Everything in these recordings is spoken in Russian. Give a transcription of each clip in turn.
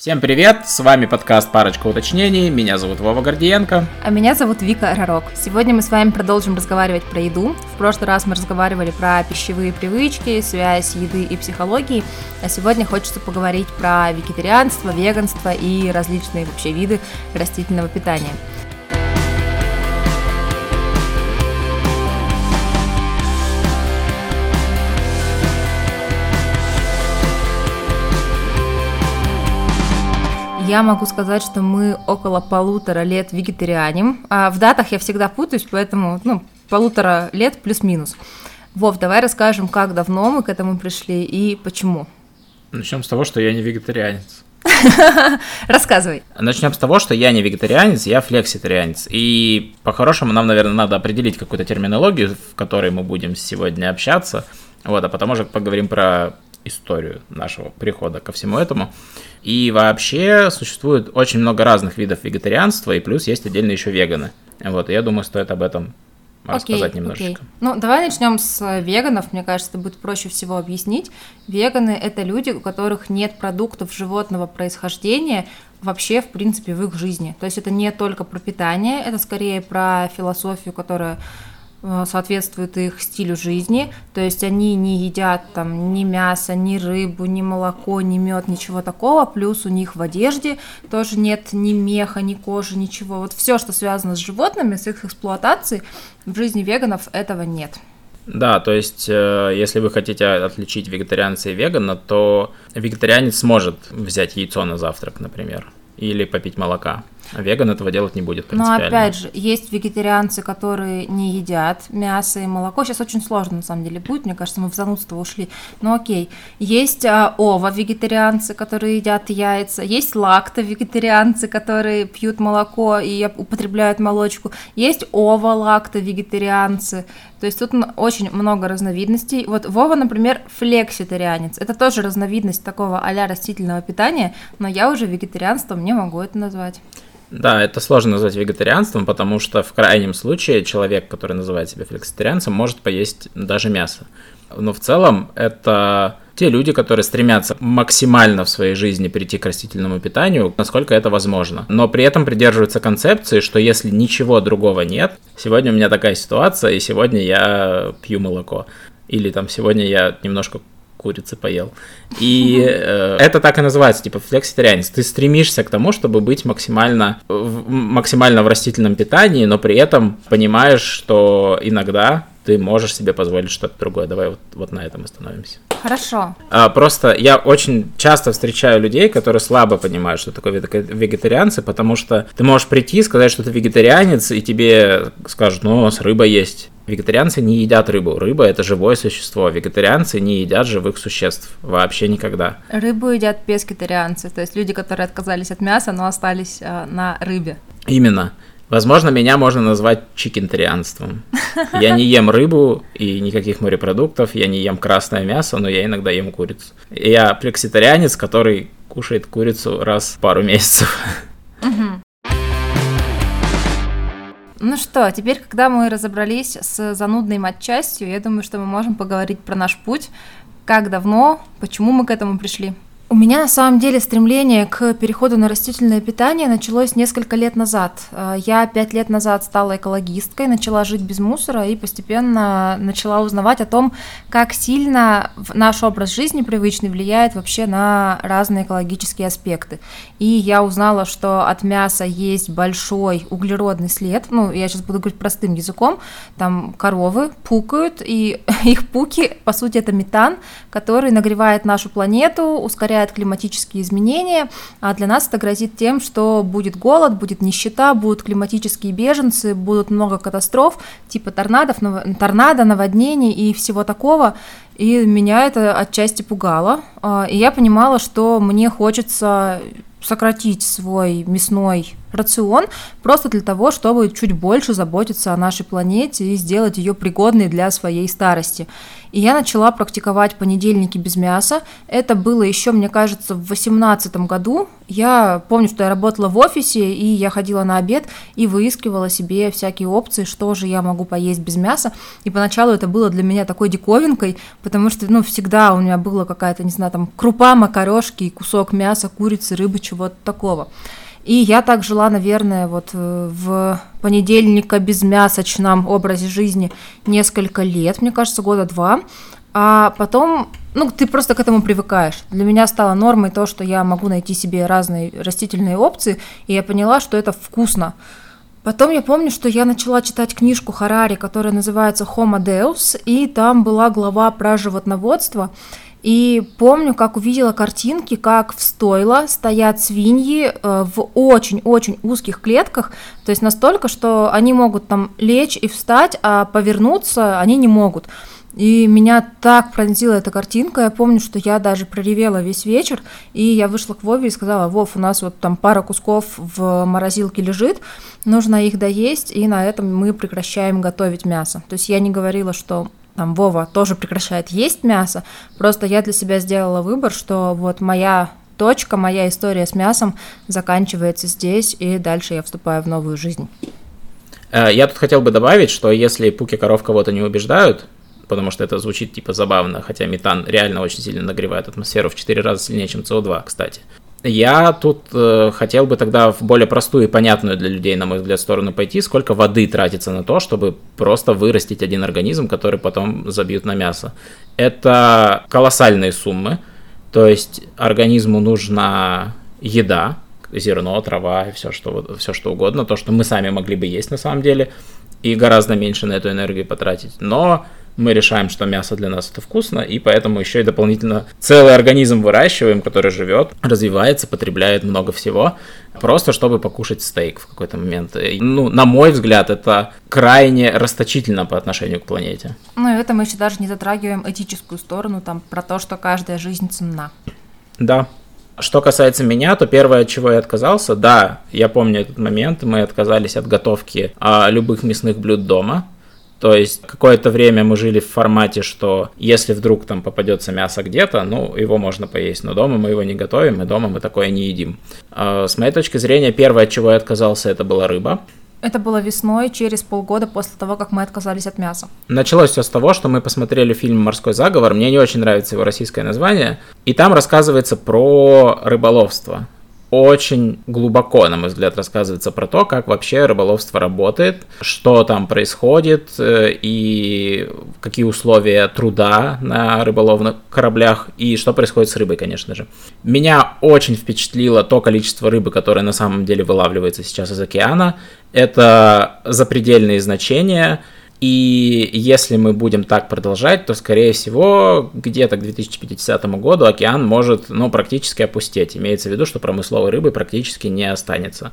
Всем привет, с вами подкаст «Парочка уточнений», меня зовут Вова Гордиенко. А меня зовут Вика Ророк. Сегодня мы с вами продолжим разговаривать про еду. В прошлый раз мы разговаривали про пищевые привычки, связь еды и психологии, а сегодня хочется поговорить про вегетарианство, веганство и различные вообще виды растительного питания. Я могу сказать, что мы около полутора лет вегетарианим. А в датах я всегда путаюсь, поэтому ну, полутора лет плюс-минус. Вов, давай расскажем, как давно мы к этому пришли и почему. Начнем с того, что я не вегетарианец. Рассказывай. Начнем с того, что я не вегетарианец, я флекситарианец. И по-хорошему нам, наверное, надо определить какую-то терминологию, в которой мы будем сегодня общаться. Вот, а потом уже поговорим про историю нашего прихода ко всему этому. И вообще существует очень много разных видов вегетарианства, и плюс есть отдельно еще веганы. Вот, и я думаю, стоит об этом рассказать окей, немножечко. Окей. Ну, давай начнем с веганов. Мне кажется, это будет проще всего объяснить. Веганы – это люди, у которых нет продуктов животного происхождения вообще, в принципе, в их жизни. То есть это не только про питание, это скорее про философию, которая соответствует их стилю жизни, то есть они не едят там ни мясо, ни рыбу, ни молоко, ни мед, ничего такого, плюс у них в одежде тоже нет ни меха, ни кожи, ничего. Вот все, что связано с животными, с их эксплуатацией, в жизни веганов этого нет. Да, то есть, э, если вы хотите отличить вегетарианца и вегана, то вегетарианец сможет взять яйцо на завтрак, например, или попить молока. А веган этого делать не будет Но опять же, есть вегетарианцы, которые не едят мясо и молоко. Сейчас очень сложно, на самом деле, будет. Мне кажется, мы в занудство ушли. Но окей. Есть а, ова-вегетарианцы, которые едят яйца. Есть лакто-вегетарианцы, которые пьют молоко и употребляют молочку. Есть ова-лакто-вегетарианцы. То есть тут очень много разновидностей. Вот Вова, например, флекситарианец. Это тоже разновидность такого а растительного питания, но я уже вегетарианством не могу это назвать. Да, это сложно назвать вегетарианством, потому что в крайнем случае человек, который называет себя флекситарианцем, может поесть даже мясо. Но в целом это те люди, которые стремятся максимально в своей жизни перейти к растительному питанию, насколько это возможно. Но при этом придерживаются концепции, что если ничего другого нет, сегодня у меня такая ситуация, и сегодня я пью молоко. Или там сегодня я немножко курицы поел. И э, это так и называется, типа флекситарианец. Ты стремишься к тому, чтобы быть максимально, максимально в растительном питании, но при этом понимаешь, что иногда ты можешь себе позволить что-то другое. Давай вот, вот на этом остановимся. Хорошо. А, просто я очень часто встречаю людей, которые слабо понимают, что такое вегетарианцы, потому что ты можешь прийти и сказать, что ты вегетарианец, и тебе скажут, ну, у нас рыба есть. Вегетарианцы не едят рыбу. Рыба это живое существо. Вегетарианцы не едят живых существ вообще никогда. Рыбу едят пескетарианцы, то есть люди, которые отказались от мяса, но остались э, на рыбе. Именно. Возможно, меня можно назвать чикентарианством. Я не ем рыбу и никаких морепродуктов, я не ем красное мясо, но я иногда ем курицу. Я плекситарианец, который кушает курицу раз в пару месяцев. Ну что, теперь, когда мы разобрались с занудной матчастью, я думаю, что мы можем поговорить про наш путь, как давно, почему мы к этому пришли. У меня на самом деле стремление к переходу на растительное питание началось несколько лет назад. Э, я пять лет назад стала экологисткой, начала жить без мусора и постепенно начала узнавать о том, как сильно наш образ жизни привычный влияет вообще на разные экологические аспекты. И я узнала, что от мяса есть большой углеродный след. Ну, я сейчас буду говорить простым языком. Там коровы пукают, и их пуки, по сути, это метан, который нагревает нашу планету, ускоряет ускоряет климатические изменения, а для нас это грозит тем, что будет голод, будет нищета, будут климатические беженцы, будут много катастроф, типа торнадов, торнадо, наводнений и всего такого. И меня это отчасти пугало. А, и я понимала, что мне хочется сократить свой мясной рацион просто для того, чтобы чуть больше заботиться о нашей планете и сделать ее пригодной для своей старости. И я начала практиковать понедельники без мяса. Это было еще, мне кажется, в 2018 году. Я помню, что я работала в офисе, и я ходила на обед и выискивала себе всякие опции, что же я могу поесть без мяса. И поначалу это было для меня такой диковинкой, потому что, ну, всегда у меня была какая-то, не знаю, там, крупа, макарошки кусок мяса, курицы, рыбы, чего-то такого. И я так жила, наверное, вот э, в понедельника безмясочном образе жизни несколько лет, мне кажется, года два. А потом, ну, ты просто к этому привыкаешь. Для меня стало нормой то, что я могу найти себе разные растительные опции, и я поняла, что это вкусно. Потом я помню, что я начала читать книжку Харари, которая называется Homo Deus, и там была глава про животноводство, и помню, как увидела картинки, как в стойло стоят свиньи э, в очень-очень узких клетках, то есть настолько, что они могут там лечь и встать, а повернуться они не могут. И меня так пронзила эта картинка, я помню, что я даже проревела весь вечер, и я вышла к Вове и сказала, Вов, у нас вот там пара кусков в морозилке лежит, нужно их доесть, и на этом мы прекращаем готовить мясо. То есть я не говорила, что там Вова тоже прекращает есть мясо. Просто я для себя сделала выбор, что вот моя точка, моя история с мясом заканчивается здесь, и дальше я вступаю в новую жизнь. Э, я тут хотел бы добавить, что если пуки коров кого-то не убеждают, потому что это звучит типа забавно, хотя метан реально очень сильно нагревает атмосферу в 4 раза сильнее, чем СО2, кстати. Я тут э, хотел бы тогда в более простую и понятную для людей, на мой взгляд, сторону пойти, сколько воды тратится на то, чтобы просто вырастить один организм, который потом забьют на мясо. Это колоссальные суммы, то есть организму нужна еда, зерно, трава и все что, все что угодно, то, что мы сами могли бы есть на самом деле, и гораздо меньше на эту энергию потратить. Но мы решаем, что мясо для нас это вкусно, и поэтому еще и дополнительно целый организм выращиваем, который живет, развивается, потребляет много всего, просто чтобы покушать стейк в какой-то момент. Ну, на мой взгляд, это крайне расточительно по отношению к планете. Ну и это мы еще даже не затрагиваем этическую сторону, там, про то, что каждая жизнь ценна. Да, что касается меня, то первое, от чего я отказался, да, я помню этот момент, мы отказались от готовки а, любых мясных блюд дома. То есть какое-то время мы жили в формате, что если вдруг там попадется мясо где-то, ну, его можно поесть, но дома мы его не готовим, и дома мы такое не едим. А, с моей точки зрения, первое, от чего я отказался, это была рыба. Это было весной, через полгода после того, как мы отказались от мяса. Началось все с того, что мы посмотрели фильм «Морской заговор». Мне не очень нравится его российское название. И там рассказывается про рыболовство очень глубоко, на мой взгляд, рассказывается про то, как вообще рыболовство работает, что там происходит э, и какие условия труда на рыболовных кораблях и что происходит с рыбой, конечно же. Меня очень впечатлило то количество рыбы, которое на самом деле вылавливается сейчас из океана. Это запредельные значения – и если мы будем так продолжать, то, скорее всего, где-то к 2050 году океан может, ну, практически опустеть. Имеется в виду, что промысловой рыбы практически не останется.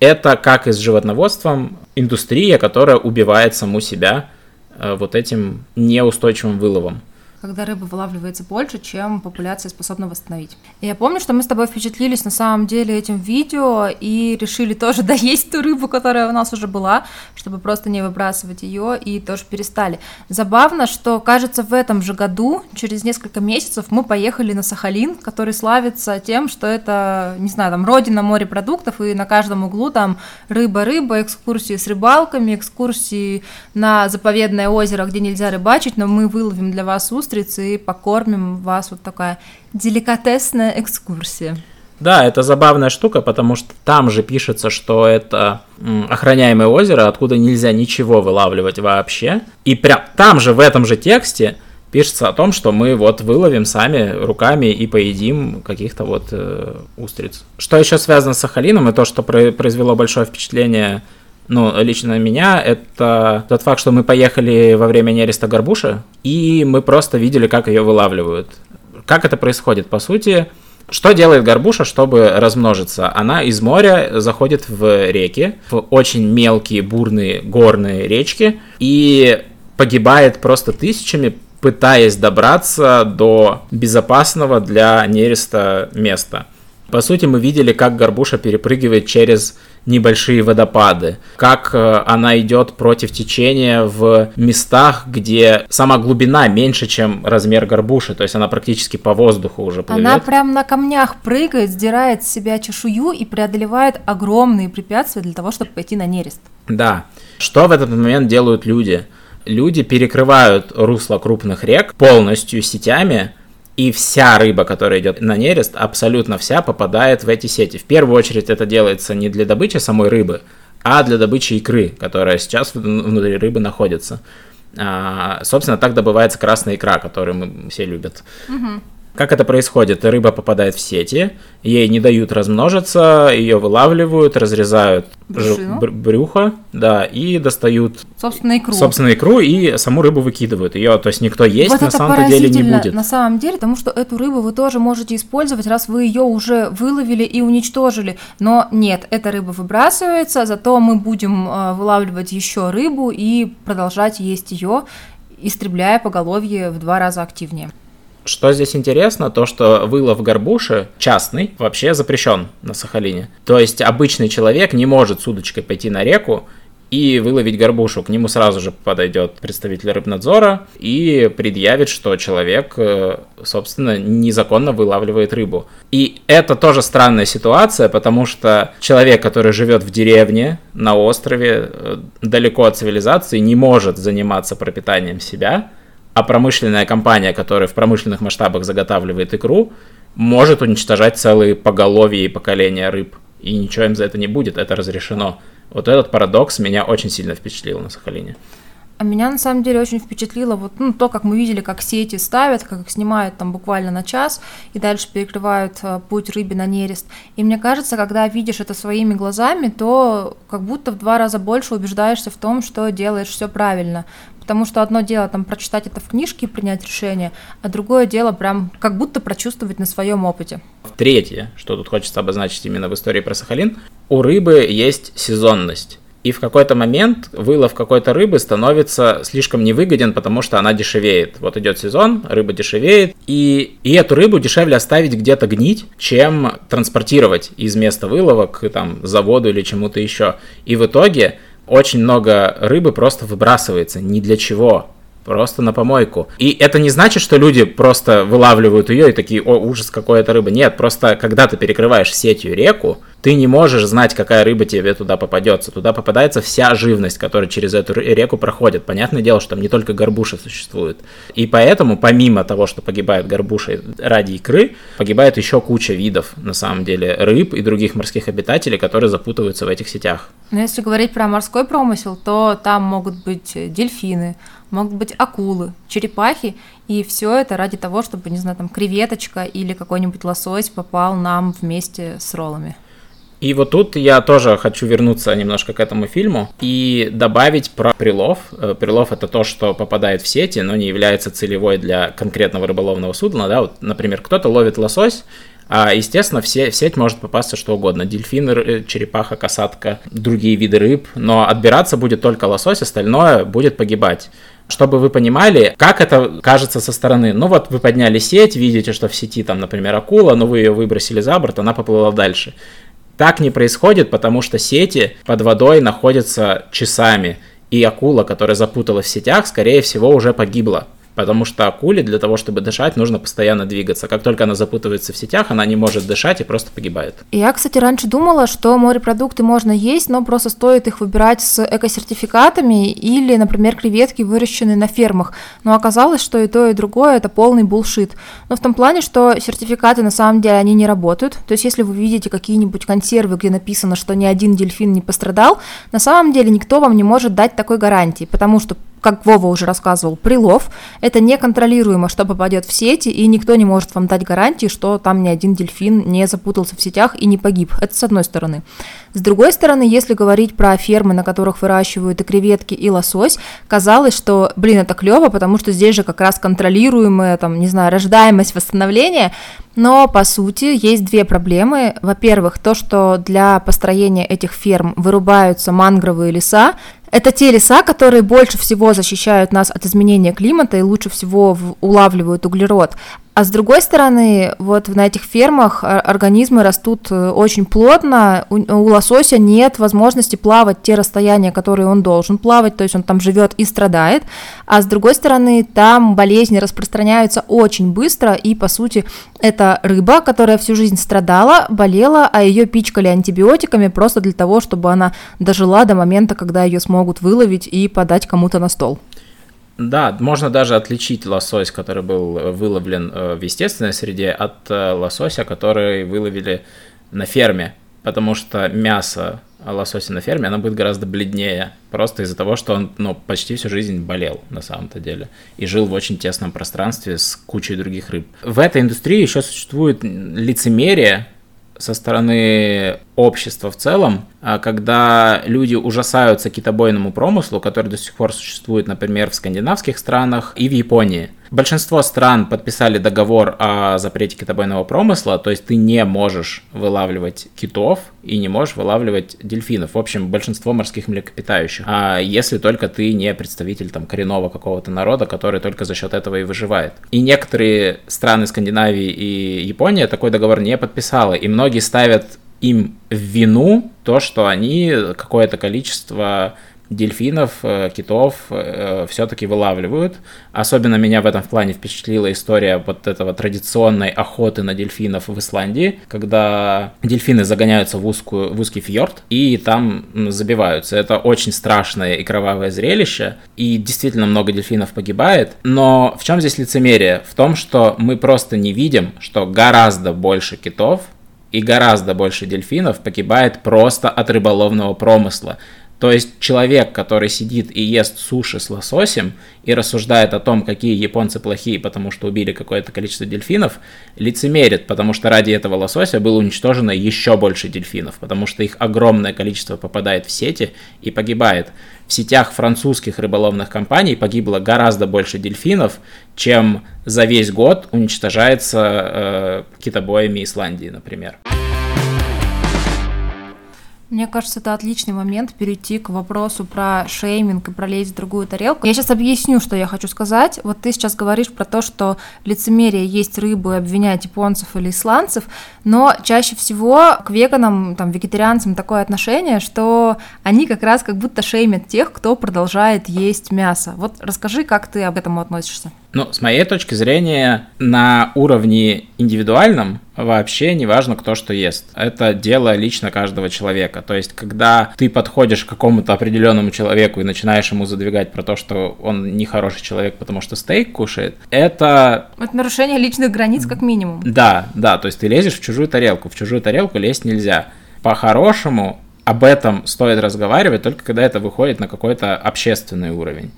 Это, как и с животноводством, индустрия, которая убивает саму себя э, вот этим неустойчивым выловом когда рыба вылавливается больше, чем популяция способна восстановить. Я помню, что мы с тобой впечатлились на самом деле этим видео и решили тоже доесть ту рыбу, которая у нас уже была, чтобы просто не выбрасывать ее, и тоже перестали. Забавно, что, кажется, в этом же году, через несколько месяцев, мы поехали на Сахалин, который славится тем, что это, не знаю, там, родина морепродуктов, и на каждом углу там рыба-рыба, экскурсии с рыбалками, экскурсии на заповедное озеро, где нельзя рыбачить, но мы выловим для вас устриц, устрицы и покормим вас. Вот такая деликатесная экскурсия. Да, это забавная штука, потому что там же пишется, что это охраняемое озеро, откуда нельзя ничего вылавливать вообще. И прям там же, в этом же тексте, пишется о том, что мы вот выловим сами руками и поедим каких-то вот э, устриц. Что еще связано с Сахалином, и то, что произвело большое впечатление ну, лично меня, это тот факт, что мы поехали во время нереста горбуши, и мы просто видели, как ее вылавливают. Как это происходит? По сути, что делает горбуша, чтобы размножиться? Она из моря заходит в реки, в очень мелкие, бурные горные речки, и погибает просто тысячами, пытаясь добраться до безопасного для нереста места. По сути, мы видели, как горбуша перепрыгивает через небольшие водопады, как э, она идет против течения в местах, где сама глубина меньше, чем размер горбуши, то есть она практически по воздуху уже плывет. Она прям на камнях прыгает, сдирает с себя чешую и преодолевает огромные препятствия для того, чтобы пойти на нерест. Да. Что в этот момент делают люди? Люди перекрывают русло крупных рек полностью сетями, и вся рыба, которая идет на нерест, абсолютно вся попадает в эти сети. В первую очередь это делается не для добычи самой рыбы, а для добычи икры, которая сейчас внутри рыбы находится. А, собственно, так добывается красная икра, которую мы все любят. Угу. Как это происходит? Рыба попадает в сети, ей не дают размножиться, ее вылавливают, разрезают Брюшину. бр- брюхо, да, и достают собственно икру. собственно икру и саму рыбу выкидывают. Ее, то есть никто есть вот на самом деле не будет. На самом деле, потому что эту рыбу вы тоже можете использовать, раз вы ее уже выловили и уничтожили. Но нет, эта рыба выбрасывается, зато мы будем э, вылавливать еще рыбу и продолжать есть ее, истребляя поголовье в два раза активнее. Что здесь интересно, то что вылов горбуши частный вообще запрещен на Сахалине. То есть обычный человек не может с удочкой пойти на реку и выловить горбушу. К нему сразу же подойдет представитель рыбнадзора и предъявит, что человек, э, собственно, незаконно вылавливает рыбу. И это тоже странная ситуация, потому что человек, который живет в деревне, на острове, э, далеко от цивилизации, не может заниматься пропитанием себя, а промышленная компания, которая в промышленных масштабах заготавливает икру, может уничтожать целые поголовья и поколения рыб. И ничего им за это не будет, это разрешено. Вот этот парадокс меня очень сильно впечатлил на Сахалине. А меня на самом деле очень впечатлило вот ну, то, как мы видели, как сети ставят, как их снимают там буквально на час и дальше перекрывают э, путь рыбе на нерест. И мне кажется, когда видишь это своими глазами, то как будто в два раза больше убеждаешься в том, что делаешь все правильно. Потому что одно дело там прочитать это в книжке и принять решение, а другое дело прям как будто прочувствовать на своем опыте. Третье, что тут хочется обозначить именно в истории про Сахалин, у рыбы есть сезонность. И в какой-то момент вылов какой-то рыбы становится слишком невыгоден, потому что она дешевеет. Вот идет сезон, рыба дешевеет, и, и эту рыбу дешевле оставить где-то гнить, чем транспортировать из места вылова к там, заводу или чему-то еще. И в итоге очень много рыбы просто выбрасывается ни для чего просто на помойку. И это не значит, что люди просто вылавливают ее и такие, о, ужас, какой это рыба. Нет, просто когда ты перекрываешь сетью реку, ты не можешь знать, какая рыба тебе туда попадется. Туда попадается вся живность, которая через эту реку проходит. Понятное дело, что там не только горбуша существует. И поэтому, помимо того, что погибает горбуша ради икры, погибает еще куча видов, на самом деле, рыб и других морских обитателей, которые запутываются в этих сетях. Но если говорить про морской промысел, то там могут быть дельфины, могут быть акулы, черепахи, и все это ради того, чтобы, не знаю, там креветочка или какой-нибудь лосось попал нам вместе с роллами. И вот тут я тоже хочу вернуться немножко к этому фильму и добавить про прилов. Прилов это то, что попадает в сети, но не является целевой для конкретного рыболовного судна. Да? Вот, например, кто-то ловит лосось, а, естественно, в сеть может попасться что угодно. Дельфины, черепаха, касатка, другие виды рыб. Но отбираться будет только лосось, остальное будет погибать. Чтобы вы понимали, как это кажется со стороны. Ну вот вы подняли сеть, видите, что в сети там, например, акула, но вы ее выбросили за борт, она поплыла дальше. Так не происходит, потому что сети под водой находятся часами, и акула, которая запуталась в сетях, скорее всего, уже погибла. Потому что акуле для того, чтобы дышать, нужно постоянно двигаться. Как только она запутывается в сетях, она не может дышать и просто погибает. Я, кстати, раньше думала, что морепродукты можно есть, но просто стоит их выбирать с экосертификатами или, например, креветки, выращенные на фермах. Но оказалось, что и то, и другое это полный булшит. Но в том плане, что сертификаты на самом деле они не работают. То есть, если вы видите какие-нибудь консервы, где написано, что ни один дельфин не пострадал, на самом деле никто вам не может дать такой гарантии, потому что как Вова уже рассказывал, прилов – это неконтролируемо, что попадет в сети, и никто не может вам дать гарантии, что там ни один дельфин не запутался в сетях и не погиб. Это с одной стороны. С другой стороны, если говорить про фермы, на которых выращивают и креветки, и лосось, казалось, что, блин, это клево, потому что здесь же как раз контролируемая, там, не знаю, рождаемость, восстановление, но, по сути, есть две проблемы. Во-первых, то, что для построения этих ферм вырубаются мангровые леса, это те леса, которые больше всего защищают нас от изменения климата и лучше всего улавливают углерод. А с другой стороны, вот на этих фермах организмы растут э, очень плотно, у лосося нет возможности плавать те расстояния, которые он должен плавать, то есть он там живет и страдает, а с другой стороны, там болезни распространяются очень быстро, и по сути это рыба, которая всю жизнь страдала, болела, а ее пичкали антибиотиками просто для того, чтобы она дожила до момента, когда ее смогут выловить и подать кому-то на стол. Да, можно даже отличить лосось, который был э, выловлен э, в естественной среде, от э, лосося, который выловили на ферме, потому что мясо лосося на ферме, оно будет гораздо бледнее, просто из-за того, что он ну, почти всю жизнь болел на самом-то деле и жил в очень тесном пространстве с кучей других рыб. В этой индустрии еще существует лицемерие, со стороны общества в целом, а когда люди ужасаются китобойному промыслу, который до сих пор существует, например, в скандинавских странах и в Японии – Большинство стран подписали договор о запрете китобойного промысла, то есть ты не можешь вылавливать китов и не можешь вылавливать дельфинов. В общем, большинство морских млекопитающих. А если только ты не представитель там коренного какого-то народа, который только за счет этого и выживает. И некоторые страны Скандинавии и Япония такой договор не подписала, и многие ставят им в вину то, что они какое-то количество дельфинов, э, китов э, все-таки вылавливают. Особенно меня в этом плане впечатлила история вот этого традиционной охоты на дельфинов в Исландии, когда дельфины загоняются в, узкую, в узкий фьорд и там забиваются. Это очень страшное и кровавое зрелище, и действительно много дельфинов погибает. Но в чем здесь лицемерие? В том, что мы просто не видим, что гораздо больше китов и гораздо больше дельфинов погибает просто от рыболовного промысла. То есть человек, который сидит и ест суши с лососем и рассуждает о том, какие японцы плохие, потому что убили какое-то количество дельфинов, лицемерит, потому что ради этого лосося было уничтожено еще больше дельфинов, потому что их огромное количество попадает в сети и погибает. В сетях французских рыболовных компаний погибло гораздо больше дельфинов, чем за весь год уничтожается э, китобоями Исландии, например. Мне кажется, это отличный момент перейти к вопросу про шейминг и пролезть в другую тарелку. Я сейчас объясню, что я хочу сказать. Вот ты сейчас говоришь про то, что лицемерие есть рыбу и обвинять японцев или исландцев, но чаще всего к веганам, там, вегетарианцам такое отношение, что они как раз как будто шеймят тех, кто продолжает есть мясо. Вот расскажи, как ты об этом относишься. Ну, с моей точки зрения, на уровне индивидуальном вообще не важно, кто что ест. Это дело лично каждого человека. То есть, когда ты подходишь к какому-то определенному человеку и начинаешь ему задвигать про то, что он нехороший человек, потому что стейк кушает, это... Это нарушение личных границ как минимум. Да, да, то есть ты лезешь в чужую тарелку. В чужую тарелку лезть нельзя. По-хорошему, об этом стоит разговаривать только когда это выходит на какой-то общественный уровень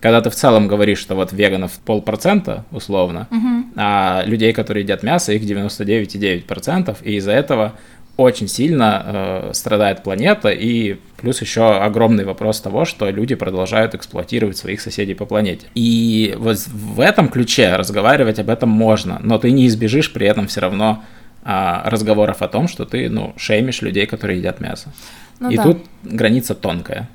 когда ты в целом говоришь, что вот веганов полпроцента условно, угу. а людей, которые едят мясо, их 99,9%, и из-за этого очень сильно э, страдает планета, и плюс еще огромный вопрос того, что люди продолжают эксплуатировать своих соседей по планете. И вот в этом ключе разговаривать об этом можно, но ты не избежишь при этом все равно э, разговоров о том, что ты, ну, шеймишь людей, которые едят мясо. Ну, и да. тут граница тонкая.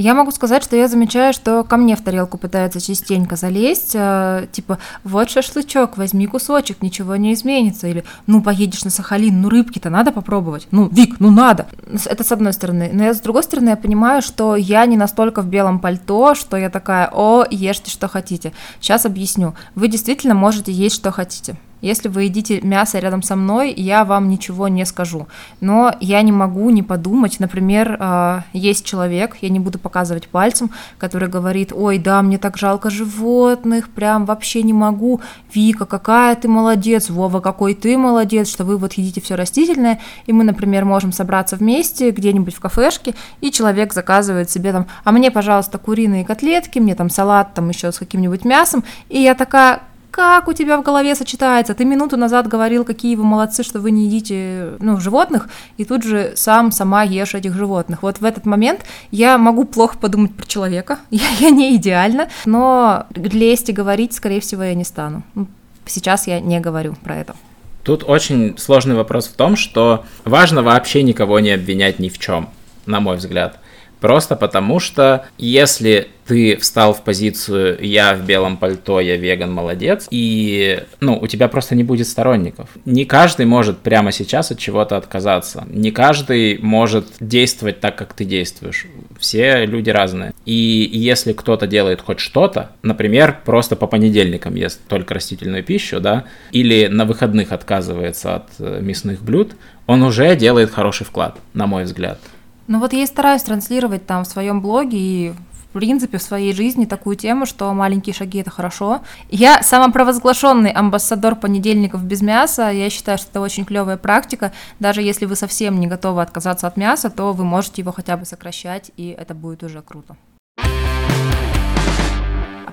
Я могу сказать, что я замечаю, что ко мне в тарелку пытаются частенько залезть, э, типа, вот шашлычок, возьми кусочек, ничего не изменится, или, ну, поедешь на Сахалин, ну, рыбки-то надо попробовать, ну, Вик, ну, надо. Это с одной стороны. Но я, с другой стороны, я понимаю, что я не настолько в белом пальто, что я такая, о, ешьте, что хотите. Сейчас объясню. Вы действительно можете есть, что хотите. Если вы едите мясо рядом со мной, я вам ничего не скажу. Но я не могу не подумать, например, э, есть человек, я не буду показывать пальцем, который говорит, ой, да, мне так жалко животных, прям вообще не могу. Вика, какая ты молодец, Вова, какой ты молодец, что вы вот едите все растительное, и мы, например, можем собраться вместе где-нибудь в кафешке, и человек заказывает себе там, а мне, пожалуйста, куриные котлетки, мне там салат там еще с каким-нибудь мясом, и я такая, как у тебя в голове сочетается? Ты минуту назад говорил, какие вы молодцы, что вы не едите ну, животных, и тут же сам, сама ешь этих животных. Вот в этот момент я могу плохо подумать про человека, я, я не идеальна, но лезть и говорить, скорее всего, я не стану. Ну, сейчас я не говорю про это. Тут очень сложный вопрос в том, что важно вообще никого не обвинять ни в чем, на мой взгляд. Просто потому что если ты встал в позицию «я в белом пальто, я веган, молодец», и, ну, у тебя просто не будет сторонников. Не каждый может прямо сейчас от чего-то отказаться. Не каждый может действовать так, как ты действуешь. Все люди разные. И если кто-то делает хоть что-то, например, просто по понедельникам ест только растительную пищу, да, или на выходных отказывается от э, мясных блюд, он уже делает хороший вклад, на мой взгляд. Ну вот я и стараюсь транслировать там в своем блоге и в принципе в своей жизни такую тему, что маленькие шаги это хорошо. Я самопровозглашенный амбассадор понедельников без мяса. Я считаю, что это очень клевая практика. Даже если вы совсем не готовы отказаться от мяса, то вы можете его хотя бы сокращать, и это будет уже круто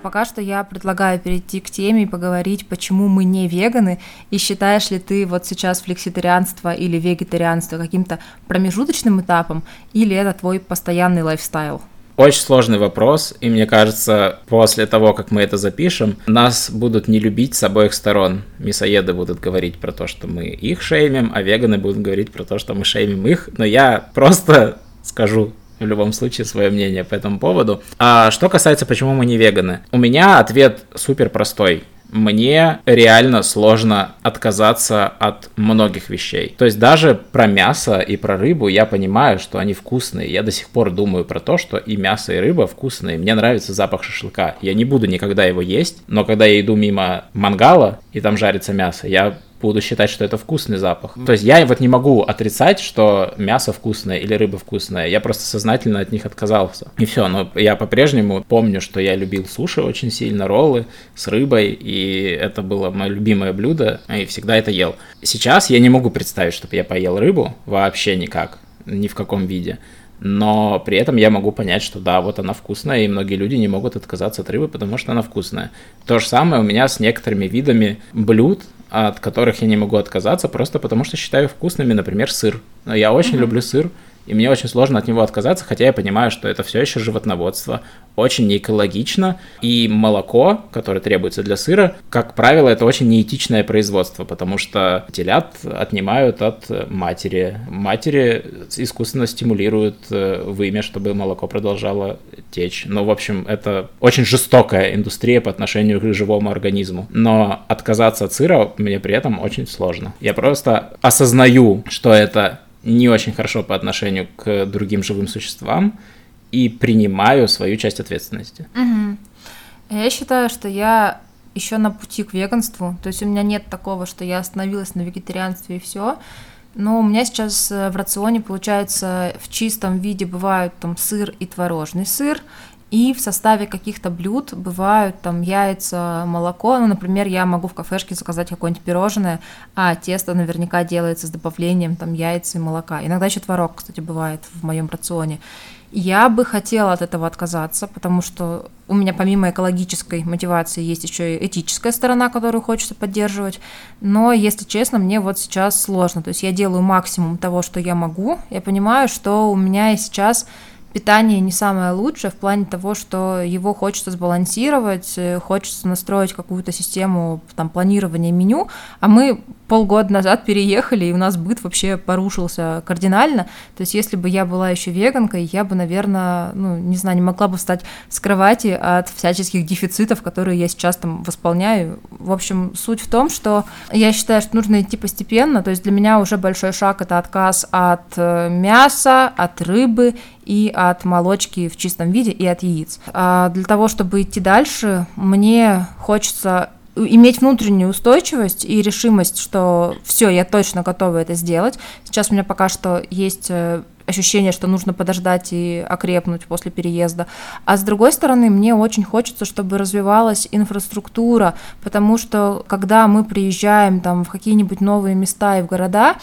пока что я предлагаю перейти к теме и поговорить, почему мы не веганы, и считаешь ли ты вот сейчас флекситарианство или вегетарианство каким-то промежуточным этапом, или это твой постоянный лайфстайл? Очень сложный вопрос, и мне кажется, после того, как мы это запишем, нас будут не любить с обоих сторон. Мясоеды будут говорить про то, что мы их шеймим, а веганы будут говорить про то, что мы шеймим их. Но я просто скажу в любом случае свое мнение по этому поводу. А что касается, почему мы не веганы, у меня ответ супер простой мне реально сложно отказаться от многих вещей. То есть даже про мясо и про рыбу я понимаю, что они вкусные. Я до сих пор думаю про то, что и мясо, и рыба вкусные. Мне нравится запах шашлыка. Я не буду никогда его есть, но когда я иду мимо мангала, и там жарится мясо, я буду считать, что это вкусный запах. То есть я вот не могу отрицать, что мясо вкусное или рыба вкусная. Я просто сознательно от них отказался. И все, но я по-прежнему помню, что я любил суши очень сильно, роллы с рыбой, и это было мое любимое блюдо, и всегда это ел. Сейчас я не могу представить, чтобы я поел рыбу вообще никак, ни в каком виде но при этом я могу понять, что да, вот она вкусная, и многие люди не могут отказаться от рыбы, потому что она вкусная. То же самое у меня с некоторыми видами блюд, от которых я не могу отказаться, просто потому что считаю вкусными, например, сыр. Я очень mm-hmm. люблю сыр, и мне очень сложно от него отказаться, хотя я понимаю, что это все еще животноводство, очень неэкологично, и молоко, которое требуется для сыра, как правило, это очень неэтичное производство, потому что телят отнимают от матери. Матери искусственно стимулируют э, вымя, чтобы молоко продолжало течь. Ну, в общем, это очень жестокая индустрия по отношению к живому организму. Но отказаться от сыра мне при этом очень сложно. Я просто осознаю, что это не очень хорошо по отношению к другим живым существам и принимаю свою часть ответственности. Угу. Я считаю, что я еще на пути к веганству. То есть у меня нет такого, что я остановилась на вегетарианстве и все. Но у меня сейчас э, в рационе, получается, в чистом виде бывают там сыр и творожный сыр, и в составе каких-то блюд бывают там яйца, молоко. Ну, например, я могу в кафешке заказать какое-нибудь пирожное, а тесто наверняка делается с добавлением там яйца и молока. Иногда еще творог, кстати, бывает в моем рационе. Я бы хотела от этого отказаться, потому что у меня помимо экологической мотивации есть еще и этическая сторона, которую хочется поддерживать. Но, если честно, мне вот сейчас сложно. То есть я делаю максимум того, что я могу. Я понимаю, что у меня сейчас питание не самое лучшее в плане того, что его хочется сбалансировать, э, хочется настроить какую-то систему там, планирования меню, а мы полгода назад переехали, и у нас быт вообще порушился кардинально. То есть, если бы я была еще веганкой, я бы, наверное, ну, не знаю, не могла бы встать с кровати от всяческих дефицитов, которые я сейчас там восполняю. В общем, суть в том, что я считаю, что нужно идти постепенно. То есть, для меня уже большой шаг это отказ от э, мяса, от рыбы и от молочки в чистом виде, и от яиц. А для того, чтобы идти дальше, мне хочется иметь внутреннюю устойчивость и решимость, что все, я точно готова это сделать. Сейчас у меня пока что есть э, ощущение, что нужно подождать и окрепнуть после переезда. А с другой стороны, мне очень хочется, чтобы развивалась инфраструктура, потому что когда мы приезжаем там в какие-нибудь новые места и в города,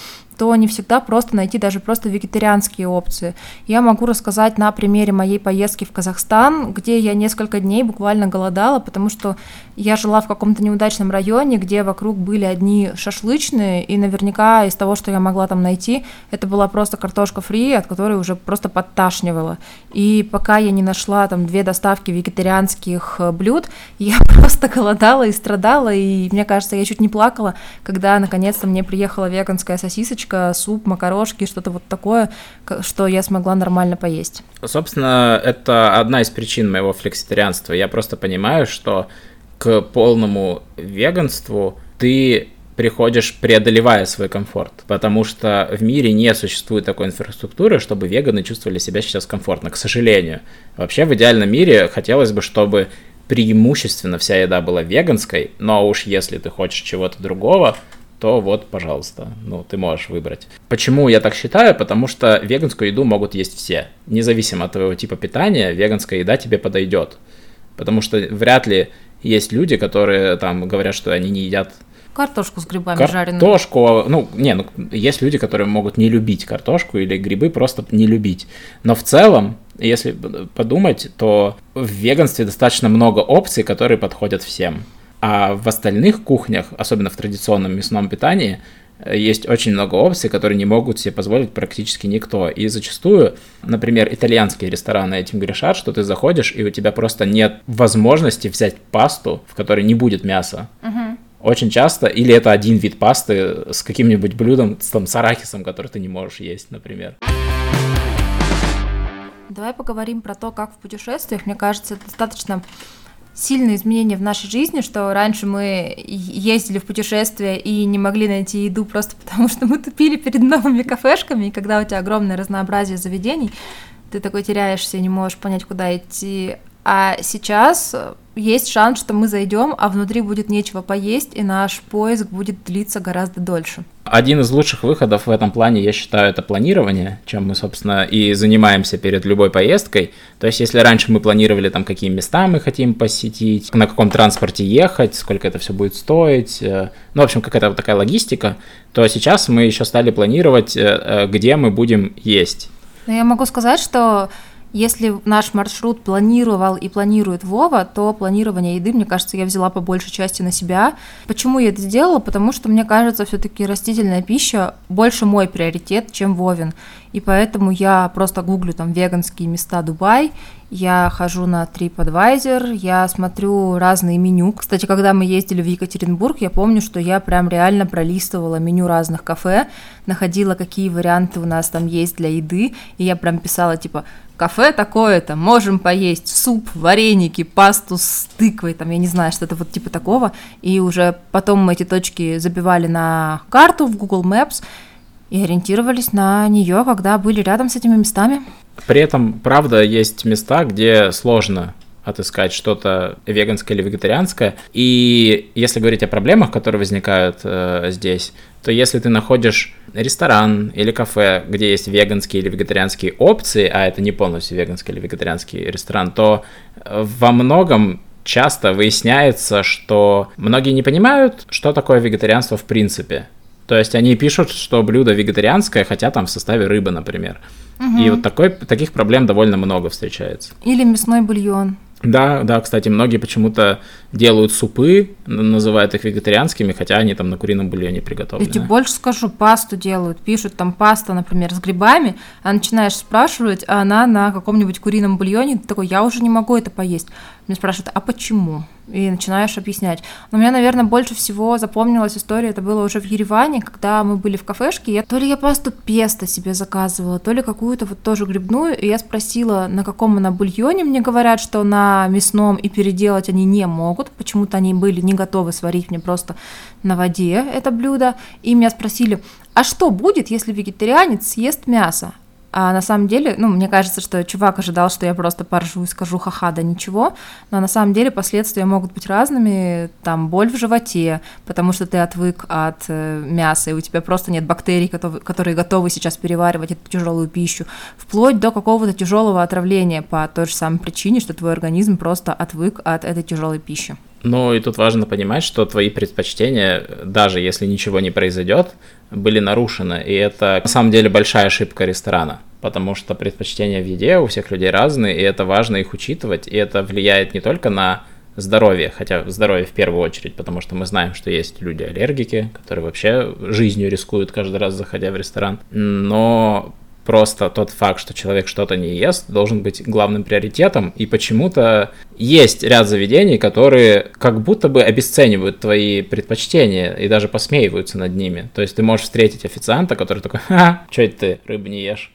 то не всегда просто найти даже просто вегетарианские опции. Я могу рассказать на примере моей поездки в Казахстан, где я несколько дней буквально голодала, потому что я жила в каком-то неудачном районе, где вокруг были одни шашлычные, и наверняка из того, что я могла там найти, это была просто картошка фри, от которой уже просто подташнивала. И пока я не нашла там две доставки вегетарианских э, блюд, я просто голодала и страдала, и мне кажется, я чуть не плакала, когда наконец-то мне приехала веганская сосисочка, гречка, суп, макарошки, что-то вот такое, что я смогла нормально поесть. Собственно, это одна из причин моего флекситарианства. Я просто понимаю, что к полному веганству ты приходишь, преодолевая свой комфорт, потому что в мире не существует такой инфраструктуры, чтобы веганы чувствовали себя сейчас комфортно, к сожалению. Вообще в идеальном мире хотелось бы, чтобы преимущественно вся еда была веганской, но уж если ты хочешь чего-то другого, то вот, пожалуйста, ну, ты можешь выбрать. Почему я так считаю? Потому что веганскую еду могут есть все. Независимо от твоего типа питания, веганская еда тебе подойдет. Потому что вряд ли есть люди, которые там говорят, что они не едят Картошку с грибами картошку, жареную. Картошку, ну, не, ну, есть люди, которые могут не любить картошку или грибы просто не любить. Но в целом, если подумать, то в веганстве достаточно много опций, которые подходят всем. А в остальных кухнях, особенно в традиционном мясном питании, есть очень много опций, которые не могут себе позволить практически никто. И зачастую, например, итальянские рестораны этим грешат, что ты заходишь, и у тебя просто нет возможности взять пасту, в которой не будет мяса. Угу. Очень часто, или это один вид пасты с каким-нибудь блюдом, с, там, с арахисом, который ты не можешь есть, например. Давай поговорим про то, как в путешествиях. Мне кажется, достаточно сильные изменения в нашей жизни, что раньше мы ездили в путешествия и не могли найти еду просто потому, что мы тупили перед новыми кафешками, и когда у тебя огромное разнообразие заведений, ты такой теряешься, не можешь понять, куда идти. А сейчас есть шанс, что мы зайдем, а внутри будет нечего поесть, и наш поиск будет длиться гораздо дольше. Один из лучших выходов в этом плане, я считаю, это планирование, чем мы, собственно, и занимаемся перед любой поездкой. То есть, если раньше мы планировали, там, какие места мы хотим посетить, на каком транспорте ехать, сколько это все будет стоить, э, ну, в общем, какая-то вот такая логистика, то сейчас мы еще стали планировать, э, э, где мы будем есть. Но я могу сказать, что если наш маршрут планировал и планирует Вова, то планирование еды, мне кажется, я взяла по большей части на себя. Почему я это сделала? Потому что, мне кажется, все-таки растительная пища больше мой приоритет, чем Вовин. И поэтому я просто гуглю там веганские места Дубай, я хожу на TripAdvisor, я смотрю разные меню. Кстати, когда мы ездили в Екатеринбург, я помню, что я прям реально пролистывала меню разных кафе, находила, какие варианты у нас там есть для еды, и я прям писала, типа, кафе такое-то, можем поесть суп, вареники, пасту с тыквой, там, я не знаю, что-то вот типа такого, и уже потом мы эти точки забивали на карту в Google Maps, и ориентировались на нее, когда были рядом с этими местами. При этом, правда, есть места, где сложно отыскать что-то веганское или вегетарианское. И если говорить о проблемах, которые возникают э, здесь, то если ты находишь ресторан или кафе, где есть веганские или вегетарианские опции, а это не полностью веганский или вегетарианский ресторан, то э, во многом часто выясняется, что многие не понимают, что такое вегетарианство в принципе. То есть они пишут, что блюдо вегетарианское, хотя там в составе рыбы, например. Угу. И вот такой, таких проблем довольно много встречается. Или мясной бульон. Да, да, кстати, многие почему-то делают супы, называют их вегетарианскими, хотя они там на курином бульоне приготовлены. Я тебе больше скажу, пасту делают, пишут там паста, например, с грибами, а начинаешь спрашивать, а она на каком-нибудь курином бульоне, ты такой, я уже не могу это поесть. Мне спрашивают, а почему? И начинаешь объяснять. Но меня, наверное, больше всего запомнилась история, это было уже в Ереване, когда мы были в кафешке, я, то ли я пасту песто себе заказывала, то ли какую-то вот тоже грибную, и я спросила, на каком она бульоне, мне говорят, что на мясном, и переделать они не могут, почему-то они были не готовы сварить мне просто на воде это блюдо, и меня спросили, а что будет, если вегетарианец съест мясо? А на самом деле, ну, мне кажется, что чувак ожидал, что я просто поржу и скажу ха-ха, да ничего, но на самом деле последствия могут быть разными, там, боль в животе, потому что ты отвык от э, мяса, и у тебя просто нет бактерий, которые готовы сейчас переваривать эту тяжелую пищу, вплоть до какого-то тяжелого отравления по той же самой причине, что твой организм просто отвык от этой тяжелой пищи. Ну и тут важно понимать, что твои предпочтения, даже если ничего не произойдет, были нарушены. И это на самом деле большая ошибка ресторана, потому что предпочтения в еде у всех людей разные, и это важно их учитывать, и это влияет не только на здоровье, хотя здоровье в первую очередь, потому что мы знаем, что есть люди-аллергики, которые вообще жизнью рискуют каждый раз, заходя в ресторан, но просто тот факт, что человек что-то не ест, должен быть главным приоритетом. И почему-то есть ряд заведений, которые как будто бы обесценивают твои предпочтения и даже посмеиваются над ними. То есть ты можешь встретить официанта, который такой, ха, что это ты рыбу не ешь?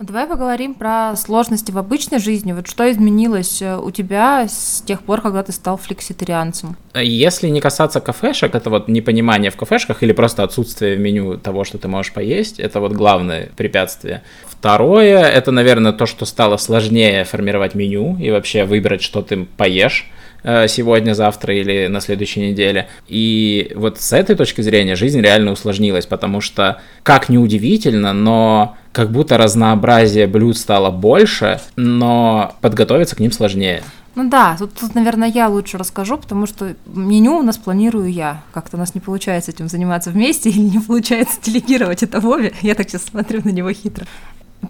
Давай поговорим про сложности в обычной жизни. Вот что изменилось э, у тебя с тех пор, когда ты стал флекситарианцем? Если не касаться кафешек, это вот непонимание в кафешках или просто отсутствие в меню того, что ты можешь поесть, это вот главное препятствие. Второе, это, наверное, то, что стало сложнее формировать меню и вообще выбрать, что ты поешь сегодня, завтра или на следующей неделе. И вот с этой точки зрения жизнь реально усложнилась, потому что, как ни удивительно, но как будто разнообразие блюд стало больше, но подготовиться к ним сложнее. Ну да, тут, тут, наверное, я лучше расскажу, потому что меню у нас планирую я. Как-то у нас не получается этим заниматься вместе или не получается делегировать это Вове. Я так сейчас смотрю на него хитро.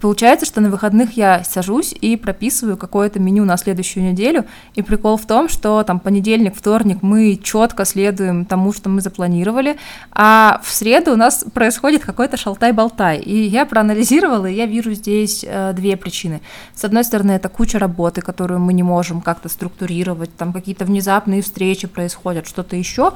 Получается, что на выходных я сажусь и прописываю какое-то меню на следующую неделю. И прикол в том, что там понедельник, вторник мы четко следуем тому, что мы запланировали, а в среду у нас происходит какой-то шалтай-болтай. И я проанализировала, и я вижу здесь э, две причины. С одной стороны, это куча работы, которую мы не можем как-то структурировать, там какие-то внезапные встречи происходят, что-то еще.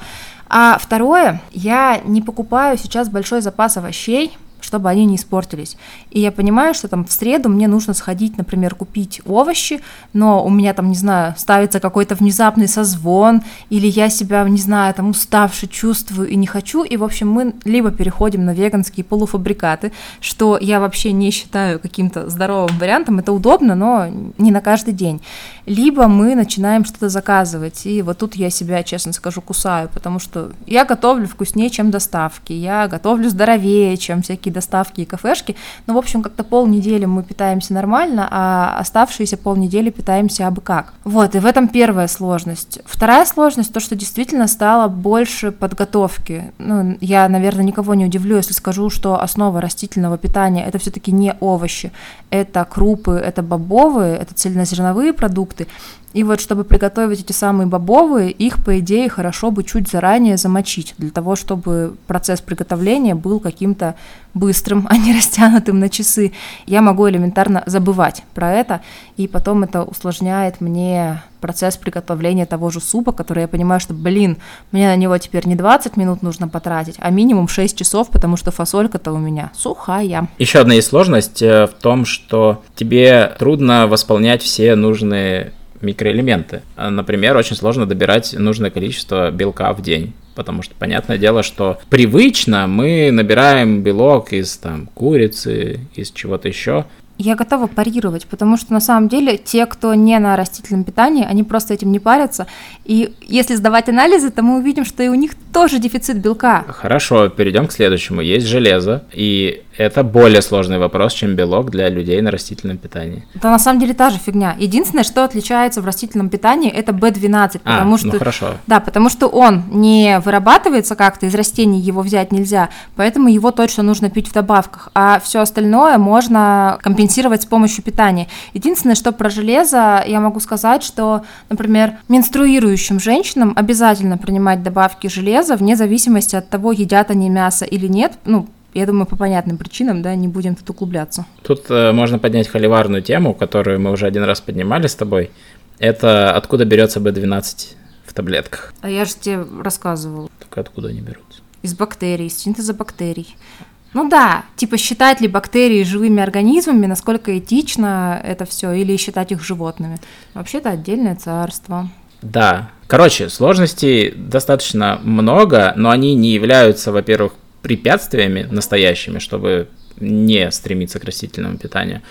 А второе, я не покупаю сейчас большой запас овощей, чтобы они не испортились. И я понимаю, что там в среду мне нужно сходить, например, купить овощи, но у меня там, не знаю, ставится какой-то внезапный созвон, или я себя, не знаю, там уставший чувствую и не хочу, и, в общем, мы либо переходим на веганские полуфабрикаты, что я вообще не считаю каким-то здоровым вариантом, это удобно, но не на каждый день, либо мы начинаем что-то заказывать, и вот тут я себя, честно скажу, кусаю, потому что я готовлю вкуснее, чем доставки, я готовлю здоровее, чем всякие доставки и кафешки. Но, в общем, как-то полнедели мы питаемся нормально, а оставшиеся полнедели питаемся абы как. Вот, и в этом первая сложность. Вторая сложность, то, что действительно стало больше подготовки. Ну, я, наверное, никого не удивлю, если скажу, что основа растительного питания это все-таки не овощи, это крупы, это бобовые, это цельнозерновые продукты. И вот чтобы приготовить эти самые бобовые, их, по идее, хорошо бы чуть заранее замочить, для того, чтобы процесс приготовления был каким-то быстрым, а не растянутым на часы. Я могу элементарно забывать про это, и потом это усложняет мне процесс приготовления того же супа, который я понимаю, что, блин, мне на него теперь не 20 минут нужно потратить, а минимум 6 часов, потому что фасолька-то у меня сухая. Еще одна есть сложность э, в том, что тебе трудно восполнять все нужные микроэлементы. А, например, очень сложно добирать нужное количество белка в день. Потому что понятное дело, что привычно мы набираем белок из там курицы, из чего-то еще, я готова парировать, потому что на самом деле те, кто не на растительном питании, они просто этим не парятся. И если сдавать анализы, то мы увидим, что и у них тоже дефицит белка. Хорошо, перейдем к следующему. Есть железо, и это более сложный вопрос, чем белок для людей на растительном питании. Это на самом деле та же фигня. Единственное, что отличается в растительном питании, это B12, а, потому ну что хорошо. да, потому что он не вырабатывается как-то из растений, его взять нельзя, поэтому его точно нужно пить в добавках, а все остальное можно компенсировать с помощью питания. Единственное, что про железо я могу сказать, что, например, менструирующим женщинам обязательно принимать добавки железа вне зависимости от того, едят они мясо или нет. Ну, я думаю, по понятным причинам, да, не будем тут углубляться. Тут э, можно поднять холиварную тему, которую мы уже один раз поднимали с тобой. Это откуда берется B12 в таблетках? А я же тебе рассказывал. Так откуда они берутся? Из бактерий, из синтеза бактерий. Ну да, типа считать ли бактерии живыми организмами, насколько этично это все, или считать их животными. Вообще это отдельное царство. Да. Короче, сложностей достаточно много, но они не являются, во-первых, препятствиями настоящими, чтобы не стремиться к растительному питанию.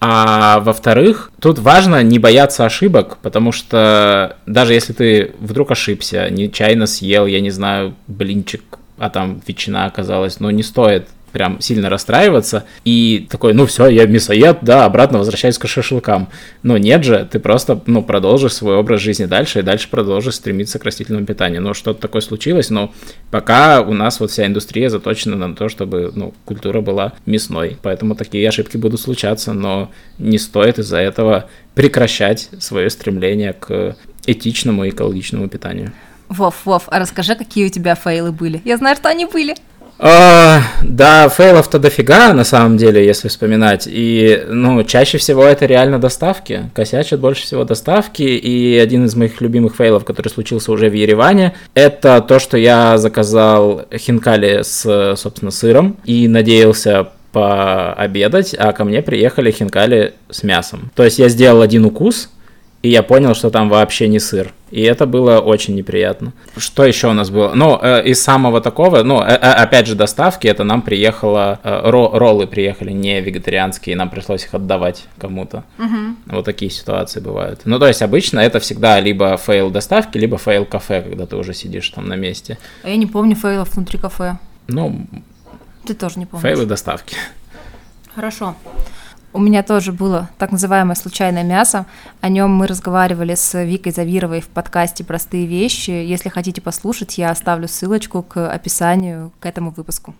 А во-вторых, тут важно не бояться ошибок, потому что даже если ты вдруг ошибся, нечаянно съел, я не знаю, блинчик, а там ветчина оказалась, но не стоит прям сильно расстраиваться и такой, ну все, я мясоед, да, обратно возвращаюсь к шашлыкам. Но нет же, ты просто, ну, продолжишь свой образ жизни дальше и дальше продолжишь стремиться к растительному питанию. Но что-то такое случилось, но пока у нас вот вся индустрия заточена на то, чтобы, ну, культура была мясной. Поэтому такие ошибки будут случаться, но не стоит из-за этого прекращать свое стремление к этичному и экологичному питанию. Вов, Вов, а расскажи, какие у тебя фейлы были? Я знаю, что они были. А, да, фейлов-то дофига, на самом деле, если вспоминать. И, ну, чаще всего это реально доставки. Косячат больше всего доставки. И один из моих любимых фейлов, который случился уже в Ереване, это то, что я заказал хинкали с, собственно, сыром и надеялся пообедать, а ко мне приехали хинкали с мясом. То есть я сделал один укус, и я понял, что там вообще не сыр. И это было очень неприятно. Что еще у нас было? Ну, э, из самого такого, ну, э, э, опять же, доставки, это нам приехало, э, ро роллы приехали не вегетарианские, нам пришлось их отдавать кому-то. Угу. Вот такие ситуации бывают. Ну, то есть обычно это всегда либо fail доставки, либо fail кафе, когда ты уже сидишь там на месте. А я не помню фейлов внутри кафе. Ну, Ты тоже не помнишь. фейлы доставки. Хорошо. У меня тоже было так называемое случайное мясо. О нем мы разговаривали с Викой Завировой в подкасте «Простые вещи». Если хотите послушать, я оставлю ссылочку к описанию к этому выпуску.